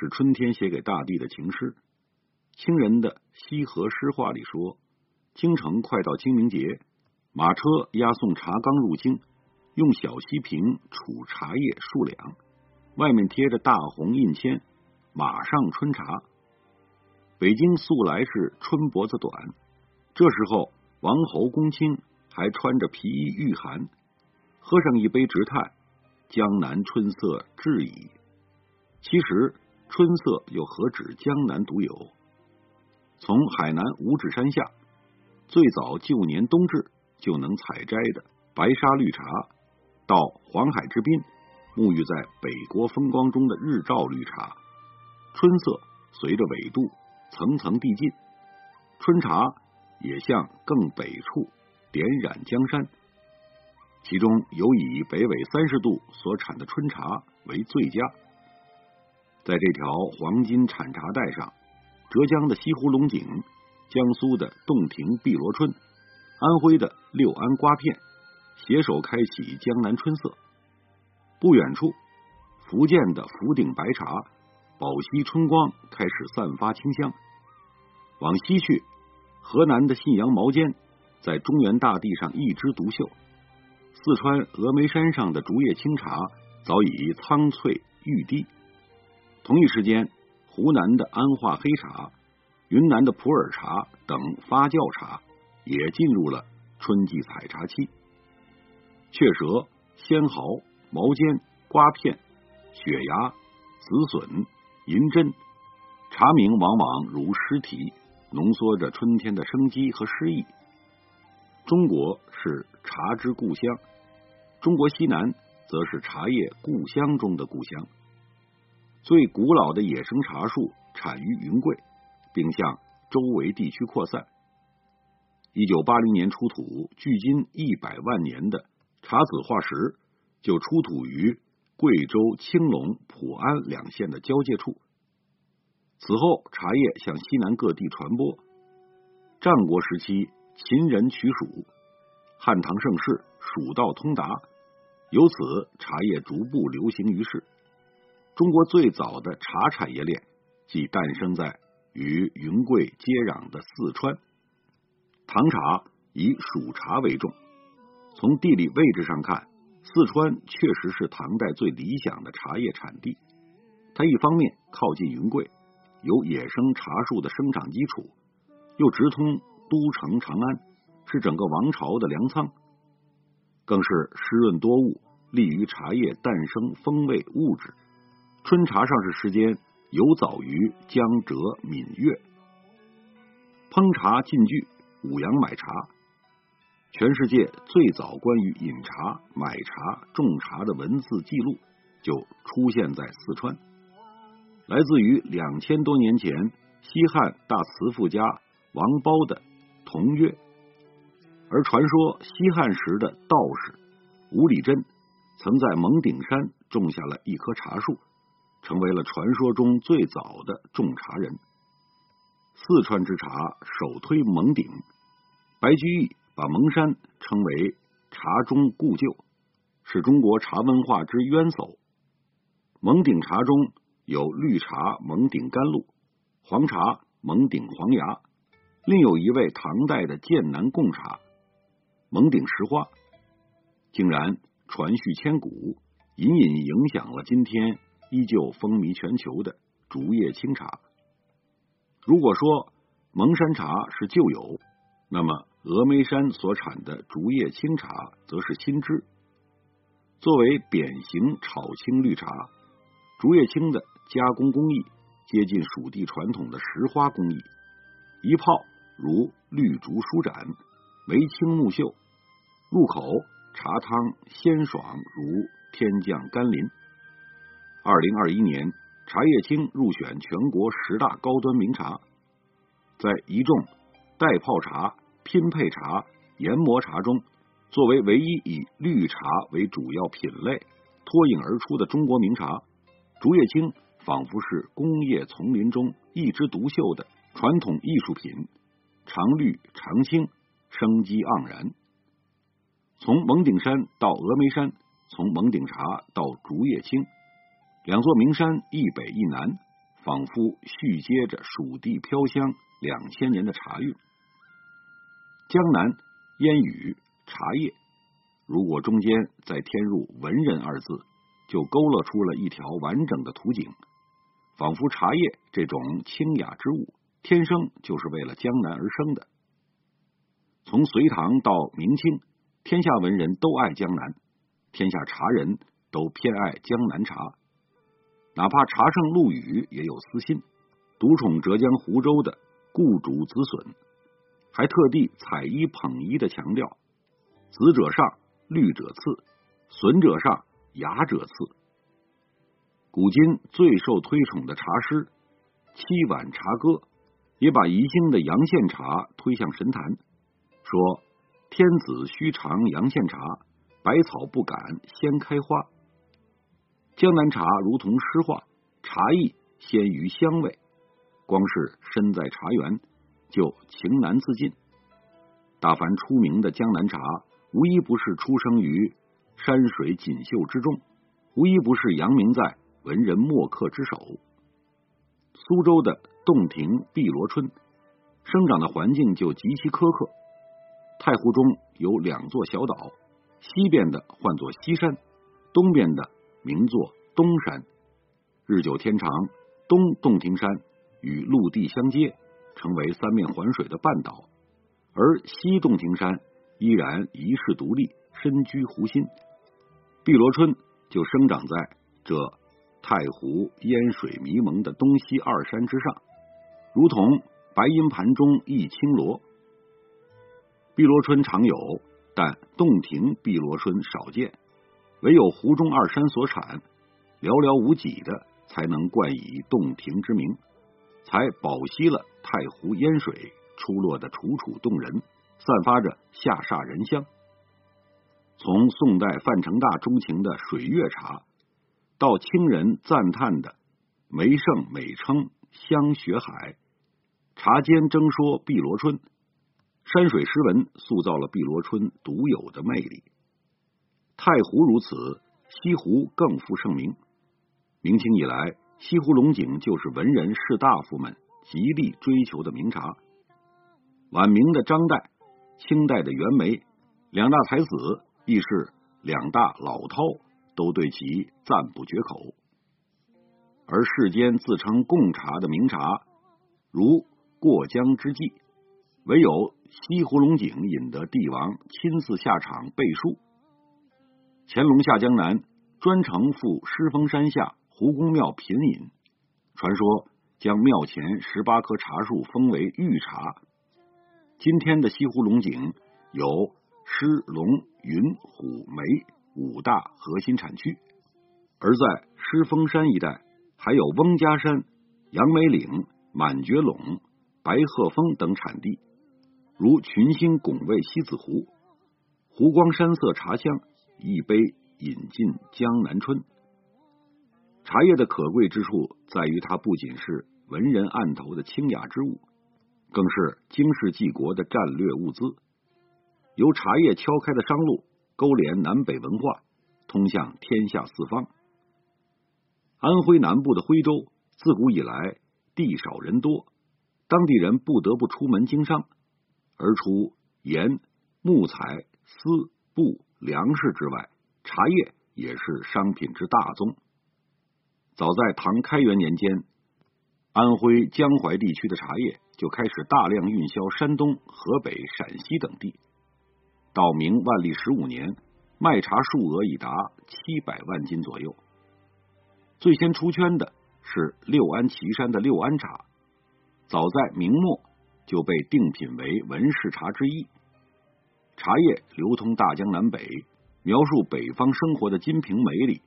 是春天写给大地的情诗。清人的《西河诗话》里说，京城快到清明节，马车押送茶缸入京。用小锡瓶储茶叶数两，外面贴着大红印签，马上春茶。北京素来是春脖子短，这时候王侯公卿还穿着皮衣御寒，喝上一杯直叹：江南春色至矣。其实春色又何止江南独有？从海南五指山下，最早旧年冬至就能采摘的白沙绿茶。到黄海之滨，沐浴在北国风光中的日照绿茶，春色随着纬度层层递进，春茶也向更北处点染江山。其中有以北纬三十度所产的春茶为最佳。在这条黄金产茶带上，浙江的西湖龙井，江苏的洞庭碧螺春，安徽的六安瓜片。携手开启江南春色。不远处，福建的福鼎白茶、宝溪春光开始散发清香。往西去，河南的信阳毛尖在中原大地上一枝独秀。四川峨眉山上的竹叶青茶早已苍翠欲滴。同一时间，湖南的安化黑茶、云南的普洱茶等发酵茶也进入了春季采茶期。雀舌、仙毫、毛尖、瓜片、雪芽、紫笋、银针，茶名往往如诗题，浓缩着春天的生机和诗意。中国是茶之故乡，中国西南则是茶叶故乡中的故乡。最古老的野生茶树产于云贵，并向周围地区扩散。一九八零年出土，距今一百万年的。茶籽化石就出土于贵州青龙、普安两县的交界处。此后，茶叶向西南各地传播。战国时期，秦人取蜀；汉唐盛世，蜀道通达，由此茶叶逐步流行于世。中国最早的茶产业链即诞生在与云贵接壤的四川。唐茶以蜀茶为重。从地理位置上看，四川确实是唐代最理想的茶叶产地。它一方面靠近云贵，有野生茶树的生长基础，又直通都城长安，是整个王朝的粮仓，更是湿润多雾，利于茶叶诞生风味物质。春茶上市时间有早于江浙闽粤。烹茶禁句，五羊买茶。全世界最早关于饮茶、买茶、种茶的文字记录就出现在四川，来自于两千多年前西汉大词赋家王褒的《同约》。而传说西汉时的道士吴礼真曾在蒙顶山种下了一棵茶树，成为了传说中最早的种茶人。四川之茶首推蒙顶，白居易。把蒙山称为茶中故旧，是中国茶文化之渊薮。蒙顶茶中有绿茶蒙顶甘露，黄茶蒙顶黄芽，另有一位唐代的剑南贡茶蒙顶石花，竟然传续千古，隐隐影响了今天依旧风靡全球的竹叶青茶。如果说蒙山茶是旧友，那么。峨眉山所产的竹叶青茶则是新枝。作为扁形炒青绿茶，竹叶青的加工工艺接近蜀地传统的石花工艺。一泡如绿竹舒展，眉清目秀，入口茶汤鲜爽如天降甘霖。二零二一年茶叶青入选全国十大高端名茶，在一众代泡茶、拼配茶、研磨茶中，作为唯一以绿茶为主要品类脱颖而出的中国名茶，竹叶青仿佛是工业丛林中一枝独秀的传统艺术品，常绿常青，生机盎然。从蒙顶山到峨眉山，从蒙顶茶到竹叶青。两座名山一北一南，仿佛续接着蜀地飘香两千年的茶韵。江南烟雨茶叶，如果中间再添入“文人”二字，就勾勒出了一条完整的图景。仿佛茶叶这种清雅之物，天生就是为了江南而生的。从隋唐到明清，天下文人都爱江南，天下茶人都偏爱江南茶。哪怕茶圣陆羽也有私心，独宠浙江湖州的故主子笋，还特地采一捧一的强调：子者上，绿者次，笋者上，芽者次。古今最受推崇的茶师《七碗茶歌》，也把宜兴的阳羡茶推向神坛，说：“天子须尝阳羡茶，百草不敢先开花。”江南茶如同诗画，茶意先于香味，光是身在茶园就情难自禁。大凡出名的江南茶，无一不是出生于山水锦绣之中，无一不是扬名在文人墨客之手。苏州的洞庭碧螺春，生长的环境就极其苛刻。太湖中有两座小岛，西边的唤作西山，东边的。名作东山，日久天长，东洞庭山与陆地相接，成为三面环水的半岛；而西洞庭山依然遗世独立，身居湖心。碧螺春就生长在这太湖烟水迷蒙的东西二山之上，如同白银盘中一青螺。碧螺春常有，但洞庭碧螺春少见。唯有湖中二山所产，寥寥无几的，才能冠以洞庭之名，才饱吸了太湖烟水出落的楚楚动人，散发着下煞人香。从宋代范成大钟情的水月茶，到清人赞叹的梅圣美称香雪海，茶间争说碧螺春，山水诗文塑造了碧螺春独有的魅力。太湖如此，西湖更负盛名。明清以来，西湖龙井就是文人士大夫们极力追求的名茶。晚明的张岱、清代的袁枚两大才子，亦是两大老饕，都对其赞不绝口。而世间自称贡茶的名茶，如过江之鲫，唯有西湖龙井引得帝王亲自下场背书。乾隆下江南，专程赴狮峰山下胡公庙品饮。传说将庙前十八棵茶树封为御茶。今天的西湖龙井有狮、龙、云、虎、梅五大核心产区，而在狮峰山一带，还有翁家山、杨梅岭、满觉陇、白鹤峰等产地，如群星拱卫西子湖，湖光山色茶香。一杯饮尽江南春。茶叶的可贵之处在于，它不仅是文人案头的清雅之物，更是经世济国的战略物资。由茶叶敲开的商路，勾连南北文化，通向天下四方。安徽南部的徽州，自古以来地少人多，当地人不得不出门经商，而出盐、木材、丝、布。粮食之外，茶叶也是商品之大宗。早在唐开元年间，安徽江淮地区的茶叶就开始大量运销山东、河北、陕西等地。到明万历十五年，卖茶数额已达七百万斤左右。最先出圈的是六安岐山的六安茶，早在明末就被定品为文士茶之一。茶叶流通大江南北，描述北方生活的《金瓶梅》里，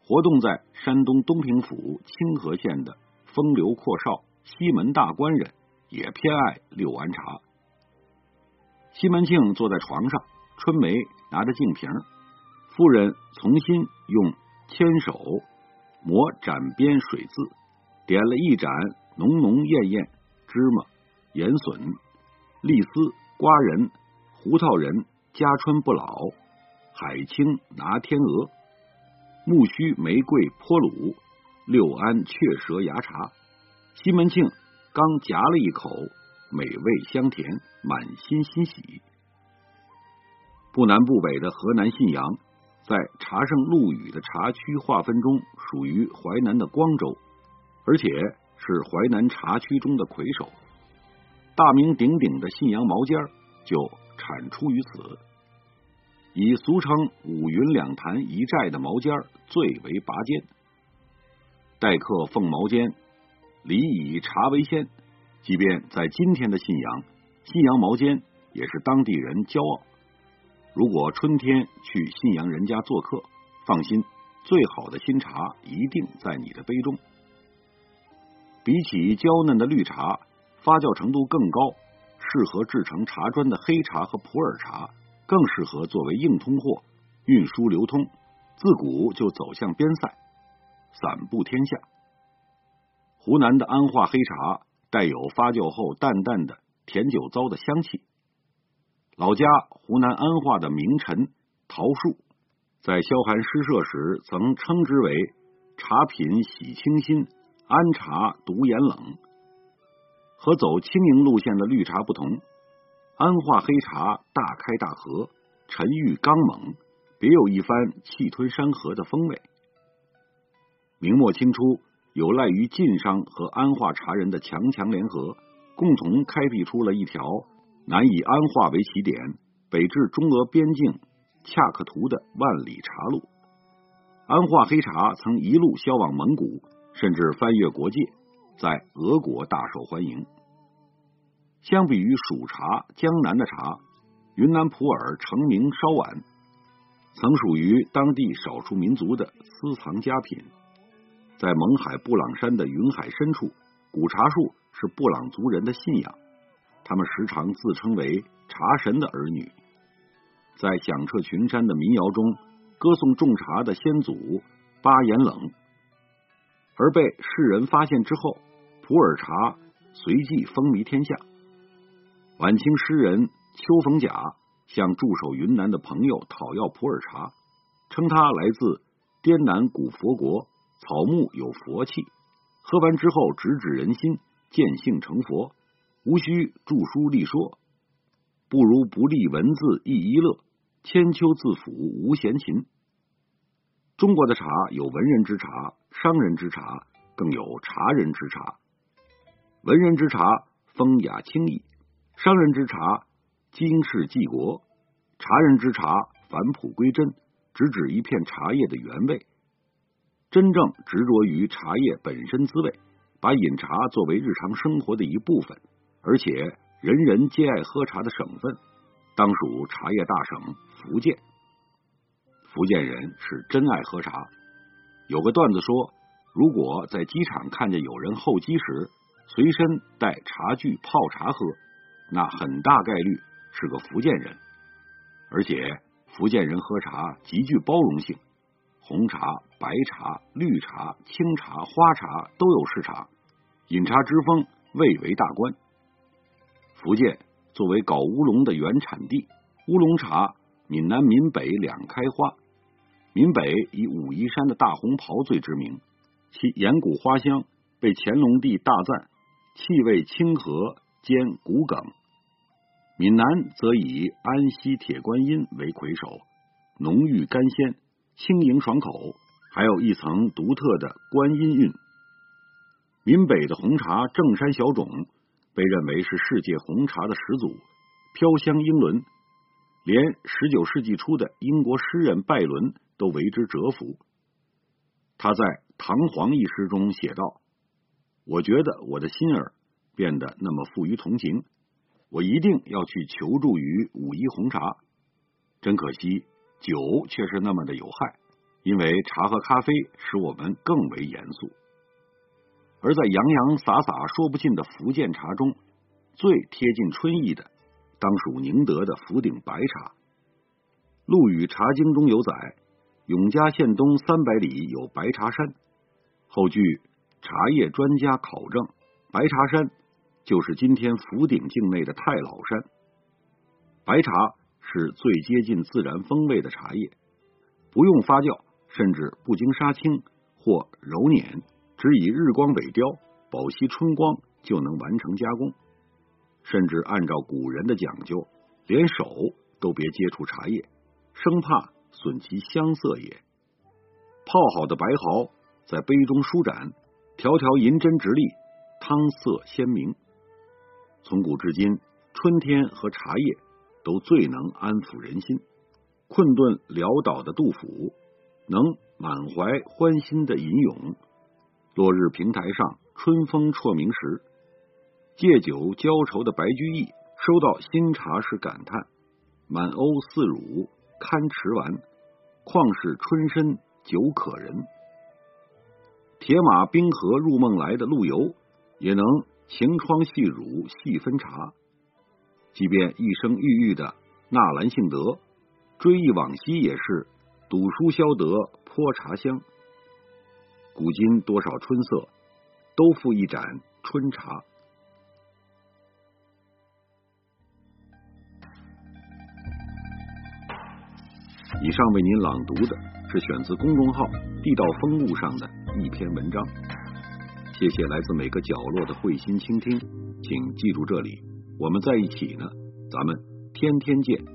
活动在山东东平府清河县的风流阔少西门大官人也偏爱六安茶。西门庆坐在床上，春梅拿着净瓶，夫人重新用铅手磨盏边水渍，点了一盏浓浓艳艳芝麻、盐笋、栗丝、瓜仁、胡桃仁、家春不老、海青拿天鹅、木须玫瑰坡卤、六安雀舌芽茶。西门庆刚夹了一口。美味香甜，满心欣喜。不南不北的河南信阳，在茶圣陆羽的茶区划分中，属于淮南的光州，而且是淮南茶区中的魁首。大名鼎鼎的信阳毛尖就产出于此。以俗称五云两潭一寨的毛尖最为拔尖。待客奉毛尖，礼以茶为先。即便在今天的信阳，信阳毛尖也是当地人骄傲。如果春天去信阳人家做客，放心，最好的新茶一定在你的杯中。比起娇嫩的绿茶，发酵程度更高，适合制成茶砖的黑茶和普洱茶，更适合作为硬通货运输流通。自古就走向边塞，散布天下。湖南的安化黑茶。带有发酵后淡淡的甜酒糟的香气。老家湖南安化的名臣陶树，在萧寒诗社时曾称之为“茶品喜清新，安茶独严冷”。和走轻盈路线的绿茶不同，安化黑茶大开大合，沉郁刚猛，别有一番气吞山河的风味。明末清初。有赖于晋商和安化茶人的强强联合，共同开辟出了一条南以安化为起点，北至中俄边境恰克图的万里茶路。安化黑茶曾一路销往蒙古，甚至翻越国界，在俄国大受欢迎。相比于蜀茶，江南的茶，云南普洱成名稍晚，曾属于当地少数民族的私藏佳品。在勐海布朗山的云海深处，古茶树是布朗族人的信仰。他们时常自称为茶神的儿女，在响彻群山的民谣中歌颂种茶的先祖巴彦冷。而被世人发现之后，普洱茶随即风靡天下。晚清诗人邱逢甲向驻守云南的朋友讨要普洱茶，称它来自滇南古佛国。草木有佛气，喝完之后直指人心，见性成佛，无需著书立说，不如不立文字亦一乐，千秋自抚无闲情。中国的茶有文人之茶、商人之茶，更有茶人之茶。文人之茶风雅清逸，商人之茶经世济国，茶人之茶返璞归真，直指一片茶叶的原味。真正执着于茶叶本身滋味，把饮茶作为日常生活的一部分，而且人人皆爱喝茶的省份，当属茶叶大省福建。福建人是真爱喝茶。有个段子说，如果在机场看见有人候机时随身带茶具泡茶喝，那很大概率是个福建人。而且福建人喝茶极具包容性。红茶、白茶、绿茶、青茶、花茶都有市场，饮茶之风蔚为大观。福建作为搞乌龙的原产地，乌龙茶闽南闽北两开花。闽北以武夷山的大红袍最知名，其岩谷花香被乾隆帝大赞，气味清和兼骨梗。闽南则以安溪铁观音为魁首，浓郁甘鲜。轻盈爽口，还有一层独特的观音韵。闽北的红茶正山小种被认为是世界红茶的始祖，飘香英伦，连十九世纪初的英国诗人拜伦都为之折服。他在《唐璜》一诗中写道：“我觉得我的心儿变得那么富于同情，我一定要去求助于武夷红茶。真可惜。”酒却是那么的有害，因为茶和咖啡使我们更为严肃。而在洋洋洒洒说不尽的福建茶中，最贴近春意的，当属宁德的福鼎白茶。《陆羽茶经》中有载，永嘉县东三百里有白茶山。后据茶叶专家考证，白茶山就是今天福鼎境内的太老山。白茶是最接近自然风味的茶叶，不用发酵，甚至不经杀青或揉捻，只以日光萎凋、保息春光就能完成加工。甚至按照古人的讲究，连手都别接触茶叶，生怕损其香色也。泡好的白毫在杯中舒展，条条银针直立，汤色鲜明。从古至今，春天和茶叶。都最能安抚人心。困顿潦倒的杜甫，能满怀欢欣的吟咏。落日平台上，春风绰鸣时，借酒浇愁的白居易收到新茶时感叹：“满瓯似乳，堪持完，况是春深酒可人。”铁马冰河入梦来的陆游，也能晴窗细乳细分茶。即便一生郁郁的纳兰性德，追忆往昔也是赌书消得泼茶香。古今多少春色，都付一盏春茶。以上为您朗读的是选自公众号“地道风物”上的一篇文章。谢谢来自每个角落的慧心倾听，请记住这里。我们在一起呢，咱们天天见。